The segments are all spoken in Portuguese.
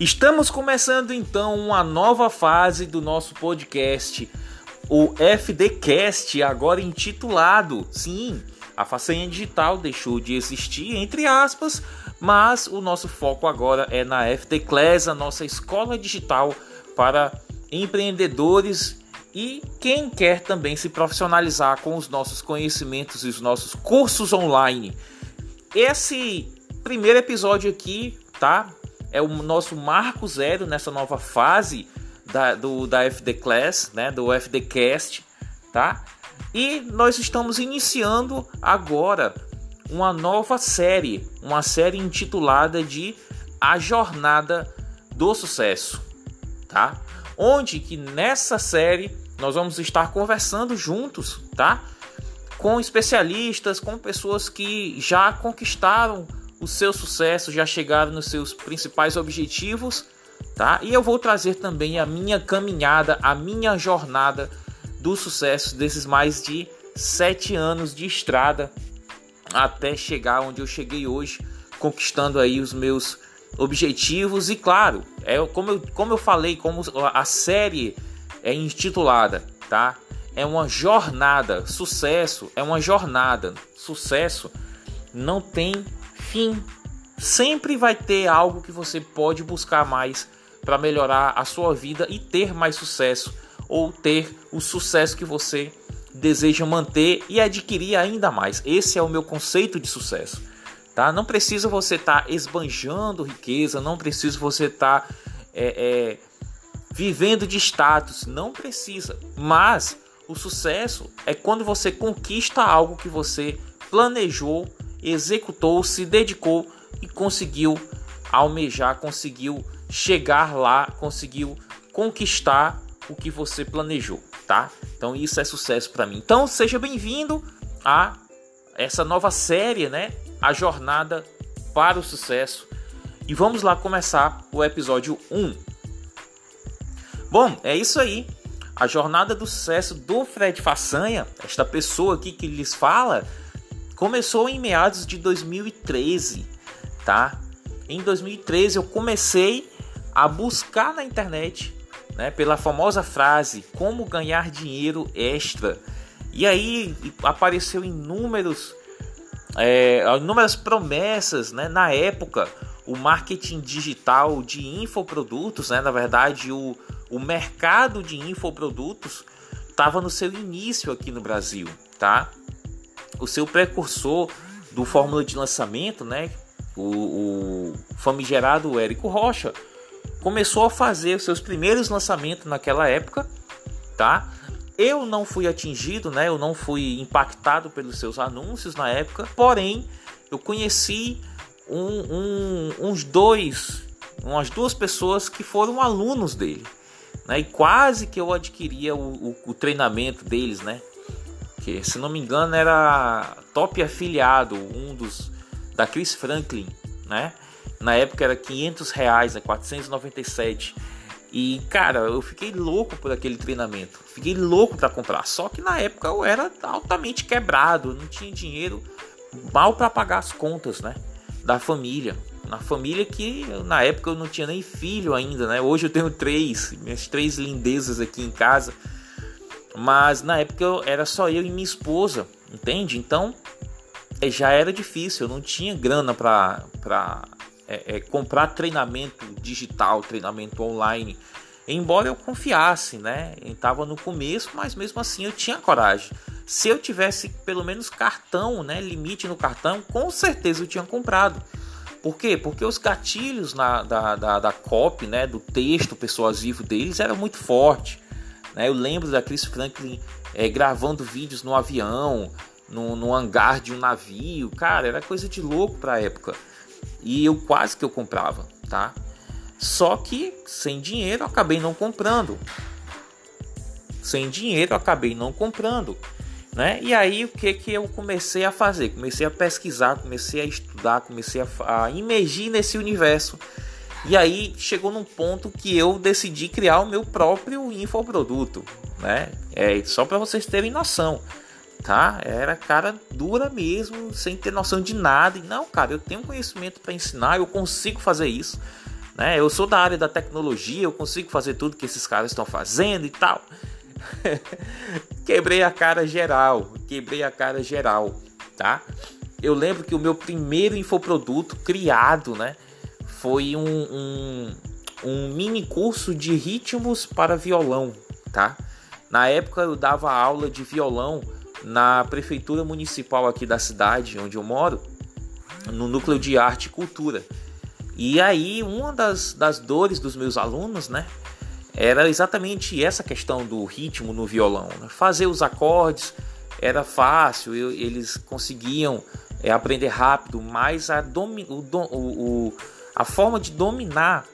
Estamos começando então uma nova fase do nosso podcast, o FDcast, agora intitulado. Sim, a façanha digital deixou de existir, entre aspas, mas o nosso foco agora é na FD Class, a nossa escola digital para empreendedores e quem quer também se profissionalizar com os nossos conhecimentos e os nossos cursos online. Esse primeiro episódio aqui, tá? É o nosso marco zero nessa nova fase da, do, da FD Class, né, do FD Cast, tá? E nós estamos iniciando agora uma nova série, uma série intitulada de A Jornada do Sucesso, tá? Onde que nessa série nós vamos estar conversando juntos, tá? Com especialistas, com pessoas que já conquistaram o seu sucesso, já chegaram nos seus principais objetivos, tá? E eu vou trazer também a minha caminhada, a minha jornada do sucesso desses mais de sete anos de estrada até chegar onde eu cheguei hoje, conquistando aí os meus objetivos e claro, é como eu, como eu falei, como a série é intitulada, tá? É uma jornada, sucesso é uma jornada, sucesso não tem fim. Sempre vai ter algo que você pode buscar mais para melhorar a sua vida e ter mais sucesso ou ter o sucesso que você deseja manter e adquirir ainda mais. Esse é o meu conceito de sucesso. Tá? Não precisa você estar tá esbanjando riqueza, não precisa você estar tá, é, é, vivendo de status, não precisa. Mas o sucesso é quando você conquista algo que você planejou executou, se dedicou e conseguiu almejar, conseguiu chegar lá, conseguiu conquistar o que você planejou, tá? Então isso é sucesso para mim. Então seja bem-vindo a essa nova série, né? A jornada para o sucesso. E vamos lá começar o episódio 1. Bom, é isso aí. A jornada do sucesso do Fred Façanha, esta pessoa aqui que lhes fala, começou em meados de 2013, tá? Em 2013 eu comecei a buscar na internet, né, pela famosa frase como ganhar dinheiro extra. E aí apareceu inúmeros, é, inúmeras promessas, né? Na época, o marketing digital de infoprodutos, né? Na verdade, o, o mercado de infoprodutos estava no seu início aqui no Brasil, tá? O seu precursor do fórmula de lançamento, né, o, o famigerado Érico Rocha, começou a fazer os seus primeiros lançamentos naquela época, tá? Eu não fui atingido, né? Eu não fui impactado pelos seus anúncios na época, porém eu conheci um, um, uns dois, umas duas pessoas que foram alunos dele, né? E quase que eu adquiria o, o, o treinamento deles, né? Que se não me engano era top afiliado, um dos da Chris Franklin, né? Na época era 500 reais, né? 497. E cara, eu fiquei louco por aquele treinamento, fiquei louco para comprar. Só que na época eu era altamente quebrado, não tinha dinheiro mal para pagar as contas, né? Da família, na família que na época eu não tinha nem filho ainda, né? Hoje eu tenho três, minhas três lindezas aqui em casa. Mas na época eu, era só eu e minha esposa, entende? Então é, já era difícil, eu não tinha grana para é, é, comprar treinamento digital, treinamento online. Embora eu confiasse, né? Estava no começo, mas mesmo assim eu tinha coragem. Se eu tivesse pelo menos cartão, né? Limite no cartão, com certeza eu tinha comprado. Por quê? Porque os gatilhos na, da, da, da copy, né? Do texto persuasivo deles era muito forte. Né? Eu lembro da Chris Franklin é, gravando vídeos no avião, no, no hangar de um navio. Cara, era coisa de louco para a época. E eu quase que eu comprava, tá? Só que sem dinheiro eu acabei não comprando. Sem dinheiro eu acabei não comprando. Né? E aí o que que eu comecei a fazer? Comecei a pesquisar, comecei a estudar, comecei a, a imergir nesse universo e aí chegou num ponto que eu decidi criar o meu próprio infoproduto, né? É só para vocês terem noção, tá? Era cara dura mesmo, sem ter noção de nada. E não, cara, eu tenho conhecimento para ensinar, eu consigo fazer isso. né? Eu sou da área da tecnologia, eu consigo fazer tudo que esses caras estão fazendo e tal. quebrei a cara geral, quebrei a cara geral, tá? Eu lembro que o meu primeiro infoproduto criado, né, foi um, um, um mini curso de ritmos para violão, tá? Na época eu dava aula de violão na prefeitura municipal aqui da cidade onde eu moro, no núcleo de arte e cultura. E aí, uma das, das dores dos meus alunos, né, era exatamente essa questão do ritmo no violão. Né? Fazer os acordes era fácil, eu, eles conseguiam é, aprender rápido, mas a, domi, o, o, a forma de dominar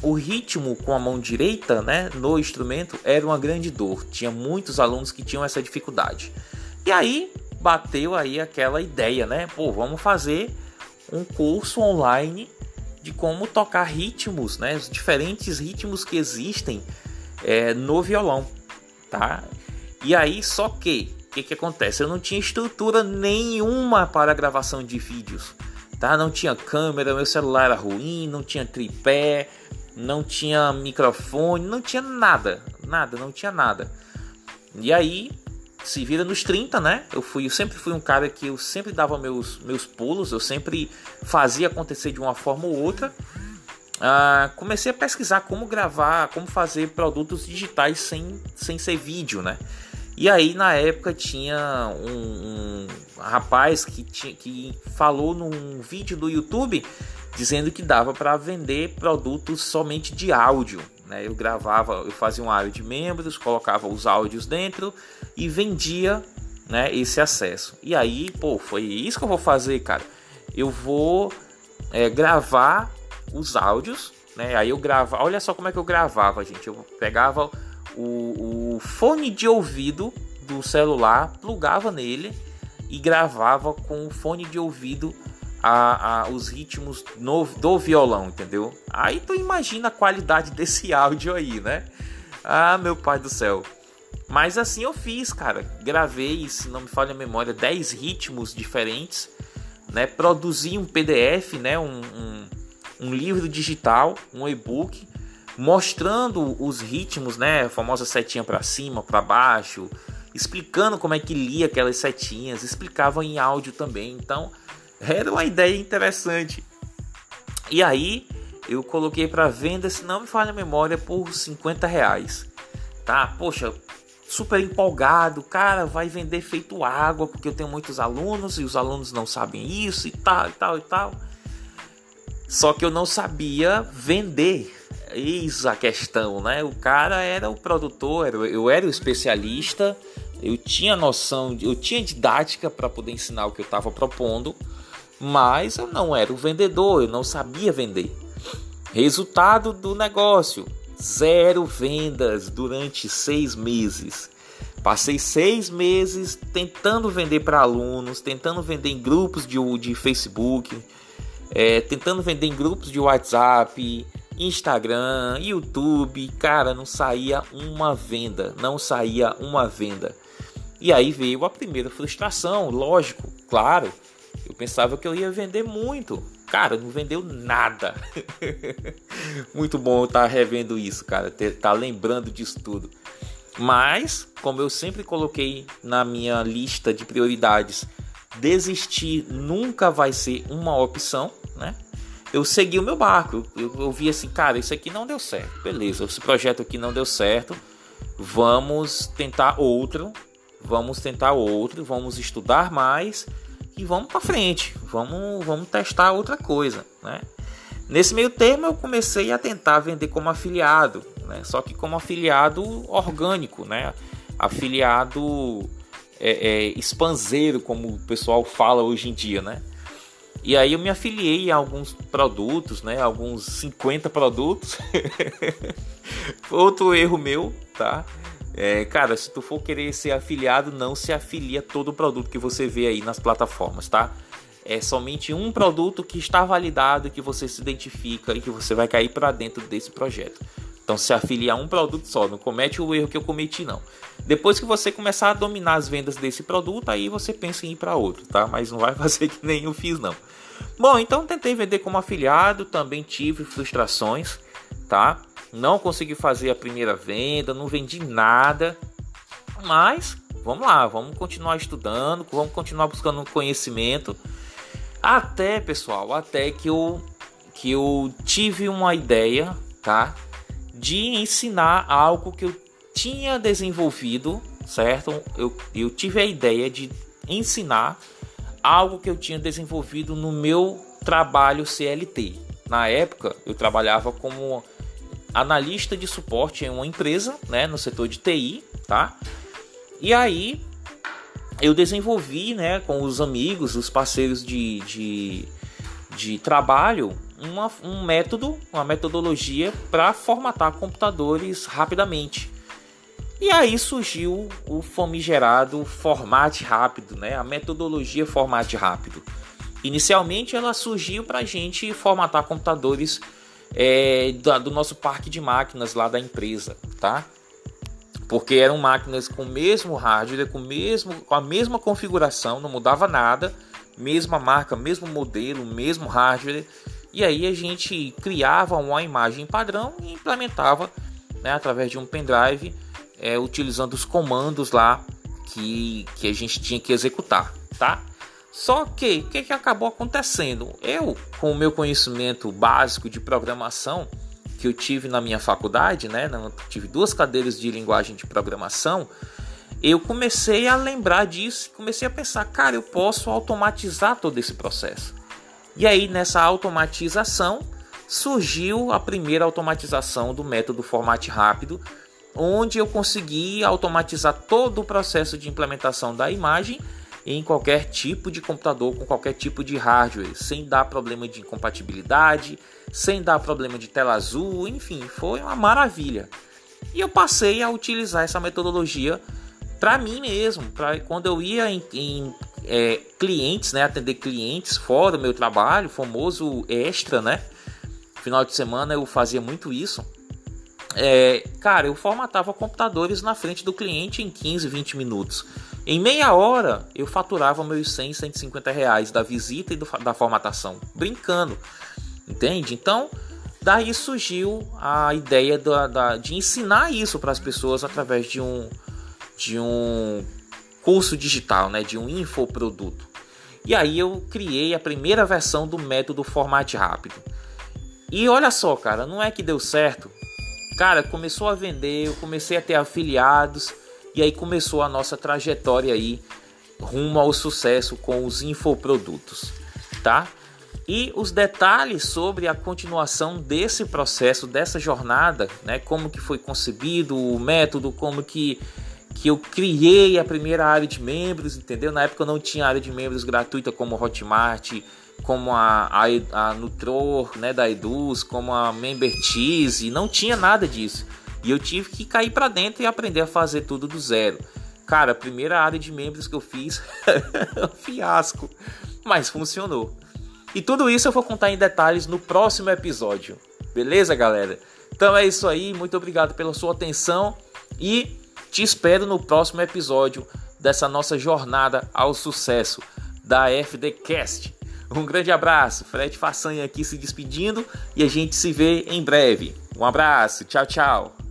o ritmo com a mão direita né, no instrumento era uma grande dor. Tinha muitos alunos que tinham essa dificuldade. E aí bateu aí aquela ideia, né? Pô, vamos fazer um curso online de como tocar ritmos, né? Os diferentes ritmos que existem é, no violão, tá? E aí, só que, o que, que acontece? Eu não tinha estrutura nenhuma para gravação de vídeos, tá? Não tinha câmera, meu celular era ruim, não tinha tripé, não tinha microfone, não tinha nada, nada, não tinha nada. E aí se vira nos 30, né? Eu fui, eu sempre fui um cara que eu sempre dava meus, meus pulos, eu sempre fazia acontecer de uma forma ou outra. Ah, comecei a pesquisar como gravar, como fazer produtos digitais sem, sem ser vídeo, né? E aí na época tinha um, um rapaz que, tinha, que falou num vídeo do YouTube dizendo que dava para vender produtos somente de áudio. Né? Eu gravava, eu fazia um áudio de membros, colocava os áudios dentro e vendia né, esse acesso. E aí, pô, foi isso que eu vou fazer, cara. Eu vou é, gravar os áudios, né? Aí eu gravava, olha só como é que eu gravava, gente. Eu pegava o, o fone de ouvido do celular, plugava nele e gravava com o fone de ouvido a, a, os ritmos no, do violão, entendeu? Aí tu imagina a qualidade desse áudio aí, né? Ah, meu pai do céu. Mas assim eu fiz, cara. Gravei, se não me falha a memória, 10 ritmos diferentes, né? Produzi um PDF, né? Um, um, um livro digital, um e-book, mostrando os ritmos, né? A famosa setinha para cima, para baixo, explicando como é que lia aquelas setinhas, explicava em áudio também. Então, era uma ideia interessante. E aí eu coloquei para venda, se não me falha a memória, por 50 reais. Tá? Poxa, super empolgado, cara, vai vender feito água, porque eu tenho muitos alunos e os alunos não sabem isso e tal e tal e tal. Só que eu não sabia vender. Eis a questão, né? O cara era o produtor, eu era o especialista, eu tinha noção, eu tinha didática para poder ensinar o que eu estava propondo mas eu não era o vendedor, eu não sabia vender. Resultado do negócio: zero vendas durante seis meses. Passei seis meses tentando vender para alunos, tentando vender em grupos de, de Facebook, é, tentando vender em grupos de WhatsApp, Instagram, YouTube. Cara, não saía uma venda, não saía uma venda. E aí veio a primeira frustração, lógico, claro eu pensava que eu ia vender muito. Cara, não vendeu nada. muito bom estar revendo isso, cara. Tá lembrando disso tudo. Mas, como eu sempre coloquei na minha lista de prioridades, desistir nunca vai ser uma opção? Eu segui o meu barco. Eu, eu vi assim, cara, isso aqui não deu certo. Beleza, esse projeto aqui não deu certo. Vamos tentar outro. Vamos tentar outro. Vamos estudar mais e vamos para frente, vamos, vamos testar outra coisa, né? Nesse meio termo eu comecei a tentar vender como afiliado, né? Só que como afiliado orgânico, né? Afiliado é, é, expanseiro, como o pessoal fala hoje em dia, né? E aí eu me afiliei a alguns produtos, né? Alguns 50 produtos. Outro erro meu, tá? É, cara, se tu for querer ser afiliado, não se afilia todo o produto que você vê aí nas plataformas, tá? É somente um produto que está validado, que você se identifica e que você vai cair para dentro desse projeto. Então se afiliar a um produto só, não comete o erro que eu cometi não. Depois que você começar a dominar as vendas desse produto, aí você pensa em ir para outro, tá? Mas não vai fazer que nem eu fiz não. Bom, então tentei vender como afiliado, também tive frustrações, tá? Não consegui fazer a primeira venda, não vendi nada. Mas vamos lá, vamos continuar estudando, vamos continuar buscando conhecimento. Até, pessoal, até que eu que eu tive uma ideia, tá? De ensinar algo que eu tinha desenvolvido, certo? Eu, eu tive a ideia de ensinar algo que eu tinha desenvolvido no meu trabalho CLT. Na época, eu trabalhava como analista de suporte em uma empresa, né, no setor de TI, tá? E aí eu desenvolvi, né, com os amigos, os parceiros de, de, de trabalho, uma, um método, uma metodologia para formatar computadores rapidamente. E aí surgiu o famigerado Formate Rápido, né? a metodologia Formate Rápido. Inicialmente ela surgiu para a gente formatar computadores é, do, do nosso parque de máquinas lá da empresa, tá? Porque eram máquinas com o mesmo hardware, com, mesmo, com a mesma configuração, não mudava nada, mesma marca, mesmo modelo, mesmo hardware e aí a gente criava uma imagem padrão e implementava né, através de um pendrive, é, utilizando os comandos lá que, que a gente tinha que executar, tá? Só que o que, que acabou acontecendo? Eu, com o meu conhecimento básico de programação que eu tive na minha faculdade, né? Tive duas cadeiras de linguagem de programação. Eu comecei a lembrar disso, comecei a pensar, cara, eu posso automatizar todo esse processo. E aí nessa automatização surgiu a primeira automatização do método Formate Rápido, onde eu consegui automatizar todo o processo de implementação da imagem em qualquer tipo de computador com qualquer tipo de hardware, sem dar problema de incompatibilidade, sem dar problema de tela azul, enfim, foi uma maravilha. E eu passei a utilizar essa metodologia para mim mesmo, para quando eu ia em, em é, clientes, né, atender clientes fora do meu trabalho, famoso extra, né? Final de semana eu fazia muito isso. É, cara, eu formatava computadores na frente do cliente em 15, 20 minutos. Em meia hora eu faturava meus 100, 150 reais da visita e do, da formatação, brincando, entende? Então, daí surgiu a ideia da, da de ensinar isso para as pessoas através de um, de um curso digital, né, de um infoproduto. E aí eu criei a primeira versão do método Formate Rápido. E olha só, cara, não é que deu certo. Cara, começou a vender, eu comecei a ter afiliados e aí começou a nossa trajetória aí rumo ao sucesso com os infoprodutos, tá? E os detalhes sobre a continuação desse processo, dessa jornada, né? Como que foi concebido o método, como que que eu criei a primeira área de membros, entendeu? Na época eu não tinha área de membros gratuita como Hotmart, como a, a, a Nutror, né, da Eduz, como a Membertize, não tinha nada disso. E eu tive que cair para dentro e aprender a fazer tudo do zero. Cara, a primeira área de membros que eu fiz, fiasco, mas funcionou. E tudo isso eu vou contar em detalhes no próximo episódio. Beleza, galera? Então é isso aí, muito obrigado pela sua atenção e te espero no próximo episódio dessa nossa jornada ao sucesso da FDcast. Um grande abraço, Fred Façanha aqui se despedindo e a gente se vê em breve. Um abraço, tchau, tchau.